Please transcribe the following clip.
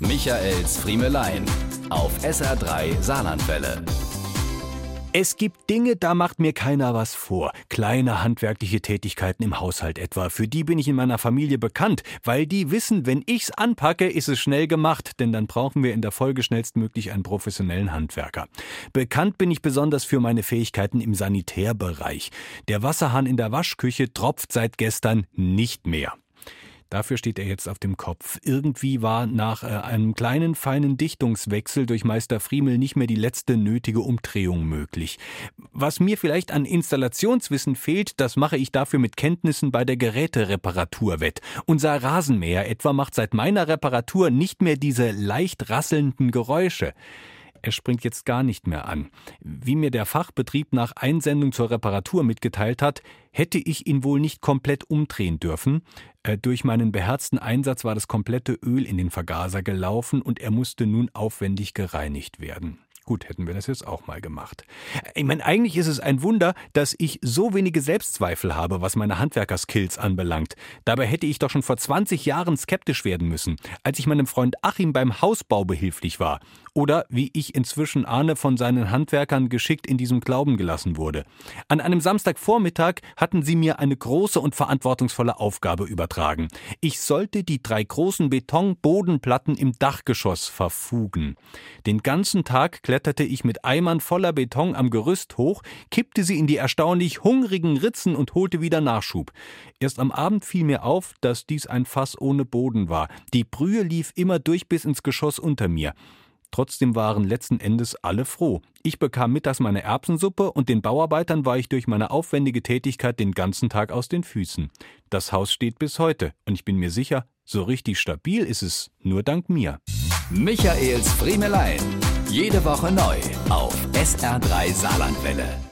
Michaels Friemelein auf SR3 Saarlandwelle. Es gibt Dinge, da macht mir keiner was vor. Kleine handwerkliche Tätigkeiten im Haushalt etwa. Für die bin ich in meiner Familie bekannt, weil die wissen, wenn ich's anpacke, ist es schnell gemacht, denn dann brauchen wir in der Folge schnellstmöglich einen professionellen Handwerker. Bekannt bin ich besonders für meine Fähigkeiten im Sanitärbereich. Der Wasserhahn in der Waschküche tropft seit gestern nicht mehr. Dafür steht er jetzt auf dem Kopf. Irgendwie war nach äh, einem kleinen, feinen Dichtungswechsel durch Meister Friemel nicht mehr die letzte nötige Umdrehung möglich. Was mir vielleicht an Installationswissen fehlt, das mache ich dafür mit Kenntnissen bei der Gerätereparatur wett. Unser Rasenmäher etwa macht seit meiner Reparatur nicht mehr diese leicht rasselnden Geräusche. Er springt jetzt gar nicht mehr an. Wie mir der Fachbetrieb nach Einsendung zur Reparatur mitgeteilt hat, hätte ich ihn wohl nicht komplett umdrehen dürfen. Äh, durch meinen beherzten Einsatz war das komplette Öl in den Vergaser gelaufen und er musste nun aufwendig gereinigt werden. Gut, hätten wir das jetzt auch mal gemacht. Ich meine, eigentlich ist es ein Wunder, dass ich so wenige Selbstzweifel habe, was meine Handwerkerskills anbelangt. Dabei hätte ich doch schon vor 20 Jahren skeptisch werden müssen, als ich meinem Freund Achim beim Hausbau behilflich war. Oder wie ich inzwischen ahne, von seinen Handwerkern geschickt in diesem Glauben gelassen wurde. An einem Samstagvormittag hatten sie mir eine große und verantwortungsvolle Aufgabe übertragen. Ich sollte die drei großen Betonbodenplatten im Dachgeschoss verfugen. Den ganzen Tag kletterte ich mit Eimern voller Beton am Gerüst hoch, kippte sie in die erstaunlich hungrigen Ritzen und holte wieder Nachschub. Erst am Abend fiel mir auf, dass dies ein Fass ohne Boden war. Die Brühe lief immer durch bis ins Geschoss unter mir. Trotzdem waren letzten Endes alle froh. Ich bekam mittags meine Erbsensuppe und den Bauarbeitern war ich durch meine aufwendige Tätigkeit den ganzen Tag aus den Füßen. Das Haus steht bis heute und ich bin mir sicher, so richtig stabil ist es nur dank mir. Michaels Friemelein. Jede Woche neu auf SR3 Saarlandwelle.